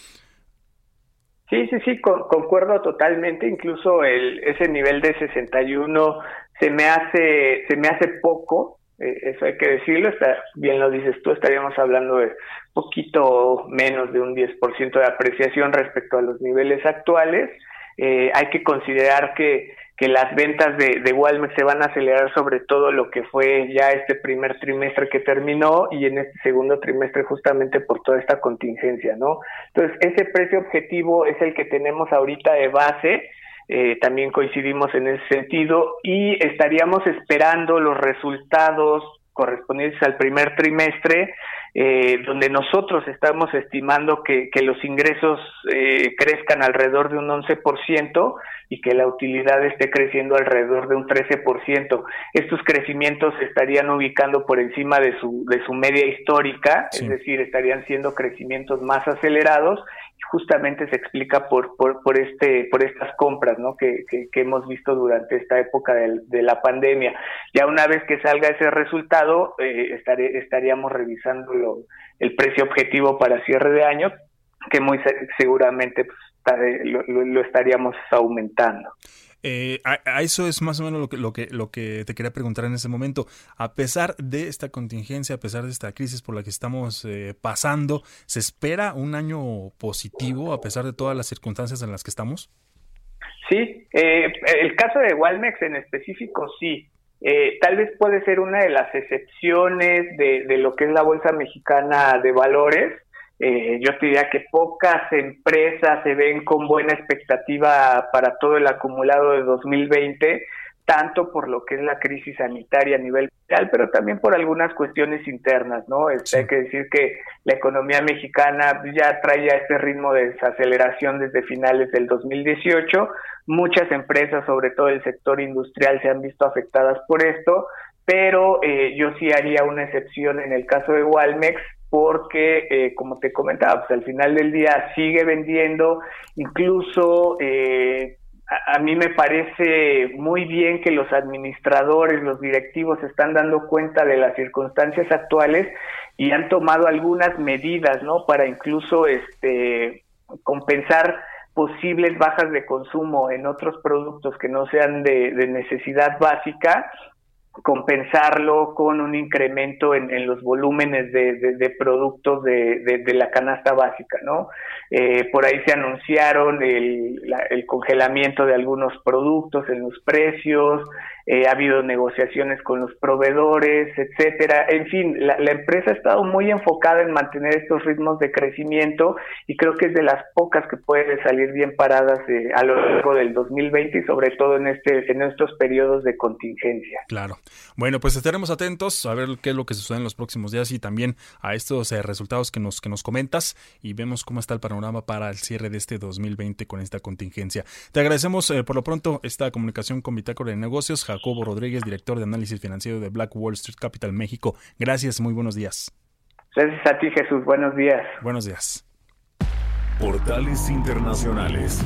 Sí, sí, sí, concuerdo totalmente. Incluso el, ese nivel de 61 se me hace, se me hace poco, eh, eso hay que decirlo, está, bien lo dices tú, estaríamos hablando de poquito menos de un 10% de apreciación respecto a los niveles actuales. Eh, hay que considerar que, que las ventas de Walmart se van a acelerar sobre todo lo que fue ya este primer trimestre que terminó y en este segundo trimestre justamente por toda esta contingencia, ¿no? Entonces, ese precio objetivo es el que tenemos ahorita de base eh, también coincidimos en ese sentido y estaríamos esperando los resultados correspondientes al primer trimestre, eh, donde nosotros estamos estimando que, que los ingresos eh, crezcan alrededor de un 11% y que la utilidad esté creciendo alrededor de un 13%. Estos crecimientos se estarían ubicando por encima de su, de su media histórica, es decir, estarían siendo crecimientos más acelerados justamente se explica por, por, por, este, por estas compras ¿no? que, que, hemos visto durante esta época de, la pandemia. Ya una vez que salga ese resultado, eh, estaríamos revisando el precio objetivo para cierre de año, que muy seguramente pues, lo, lo estaríamos aumentando. Eh, a, eso es más o menos lo que, lo, que, lo que te quería preguntar en ese momento. A pesar de esta contingencia, a pesar de esta crisis por la que estamos eh, pasando, ¿se espera un año positivo a pesar de todas las circunstancias en las que estamos? Sí, eh, el caso de Walmex en específico, sí. tal vez puede ser una de las excepciones de, de lo que es la Bolsa Mexicana de Valores, eh, yo te diría que pocas empresas se ven con buena expectativa para todo el acumulado de 2020, tanto por lo que es la crisis sanitaria a nivel mundial, pero también por algunas cuestiones internas, ¿no? Este, hay que decir que la economía mexicana ya trae a este ritmo de desaceleración desde finales del 2018. Muchas empresas, sobre todo el sector industrial, se han visto afectadas por esto, pero eh, yo sí haría una excepción en el caso de Walmex, porque, eh, como te comentaba, pues, al final del día sigue vendiendo, incluso eh, a, mí me parece muy bien que los administradores, los directivos están dando cuenta de las circunstancias actuales y han tomado algunas medidas, ¿no? Para incluso este compensar posibles bajas de consumo en otros productos que no sean de necesidad básica compensarlo con un incremento en, los volúmenes de, productos de, la canasta básica, ¿no? Eh, por ahí se anunciaron el, el, congelamiento de algunos productos en los precios, eh, ha habido negociaciones con los proveedores, etcétera. En fin, la, empresa ha estado muy enfocada en mantener estos ritmos de crecimiento y creo que es de las pocas que pueden salir bien paradas eh, a lo largo del 2020 y sobre todo en este en estos periodos de contingencia. Claro. Bueno, pues estaremos atentos a ver qué es lo que sucede en los próximos días y también a estos eh, resultados que nos que nos comentas y vemos cómo está el panorama para el cierre de este 2020 con esta contingencia. Te agradecemos por lo pronto esta comunicación con Bitácora de Negocios. Jacobo Rodríguez, director de análisis financiero de Black Wall Street Capital México. Gracias, muy buenos días. Gracias a ti, Jesús. Buenos días. Buenos días. Portales Internacionales.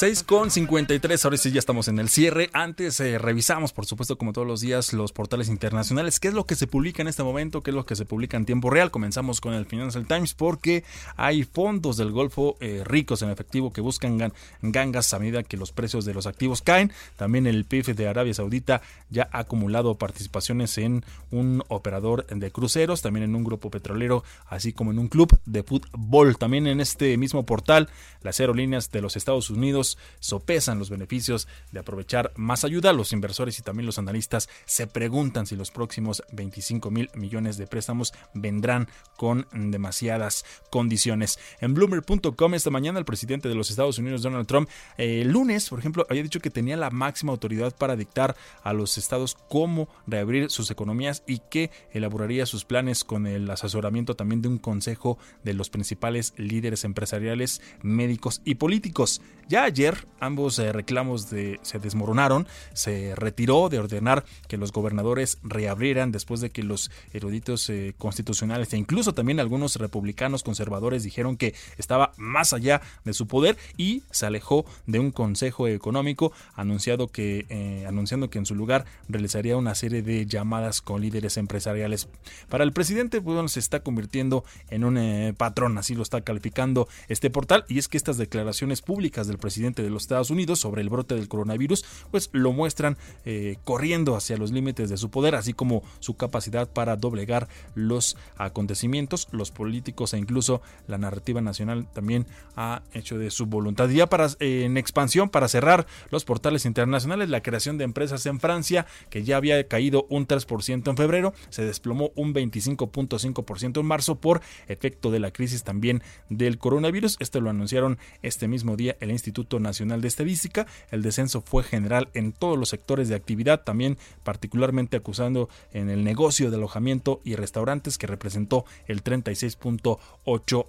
6 con 53, ahora sí ya estamos en el cierre. Antes eh, revisamos, por supuesto, como todos los días, los portales internacionales. ¿Qué es lo que se publica en este momento? ¿Qué es lo que se publica en tiempo real? Comenzamos con el Financial Times porque hay fondos del Golfo eh, ricos en efectivo que buscan gangas a medida que los precios de los activos caen. También el PIB de Arabia Saudita ya ha acumulado participaciones en un operador de cruceros, también en un grupo petrolero, así como en un club de fútbol. También en este mismo portal, las aerolíneas de los Estados Unidos sopesan los beneficios de aprovechar más ayuda. Los inversores y también los analistas se preguntan si los próximos 25 mil millones de préstamos vendrán con demasiadas condiciones. En Bloomberg.com esta mañana el presidente de los Estados Unidos, Donald Trump, el lunes, por ejemplo, había dicho que tenía la máxima autoridad para dictar a los estados cómo reabrir sus economías y que elaboraría sus planes con el asesoramiento también de un consejo de los principales líderes empresariales, médicos y políticos. Ya ayer ambos eh, reclamos se desmoronaron, se retiró de ordenar que los gobernadores reabrieran después de que los eruditos eh, constitucionales e incluso también algunos republicanos conservadores dijeron que estaba más allá de su poder y se alejó de un consejo económico anunciado que, eh, anunciando que en su lugar realizaría una serie de llamadas con líderes empresariales. Para el presidente, pues, bueno, se está convirtiendo en un patrón, así lo está calificando este portal, y es que estas declaraciones públicas del presidente de los Estados Unidos sobre el brote del coronavirus, pues lo muestran eh, corriendo hacia los límites de su poder, así como su capacidad para doblegar los acontecimientos, los políticos e incluso la narrativa nacional también ha hecho de su voluntad. Ya para, en expansión, para cerrar los portales internacionales, la creación de empresas en Francia, que ya había caído un 3% en febrero, se desplomó un 25.5% en marzo por efecto de la crisis también del coronavirus. Esto lo anunciaron este mismo día el Instituto Nacional de Estadística. El descenso fue general en todos los sectores de actividad, también particularmente acusando en el negocio de alojamiento y restaurantes que representó el 36.8%.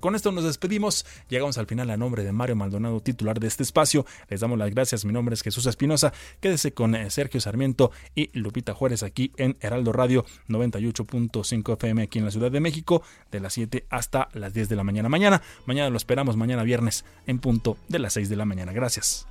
Con esto nos despedimos. Llegamos al final a nombre de Mario Maldonado, titular de este espacio. Les damos las gracias. Mi nombre es Jesús Espinosa. Quédese con eh, Sergio Sarmiento y Lupita Juárez aquí en Heraldo Radio 98.5 FM aquí en la Ciudad de México de las 7 hasta las 10 de la mañana. Mañana, mañana lo esperamos, mañana viernes en punto de las 6 de la mañana. Gracias.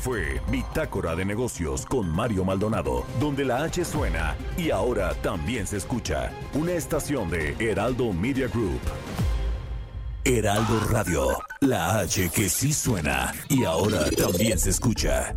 Fue Bitácora de Negocios con Mario Maldonado, donde la H suena y ahora también se escucha. Una estación de Heraldo Media Group. Heraldo Radio, la H que sí suena y ahora también se escucha.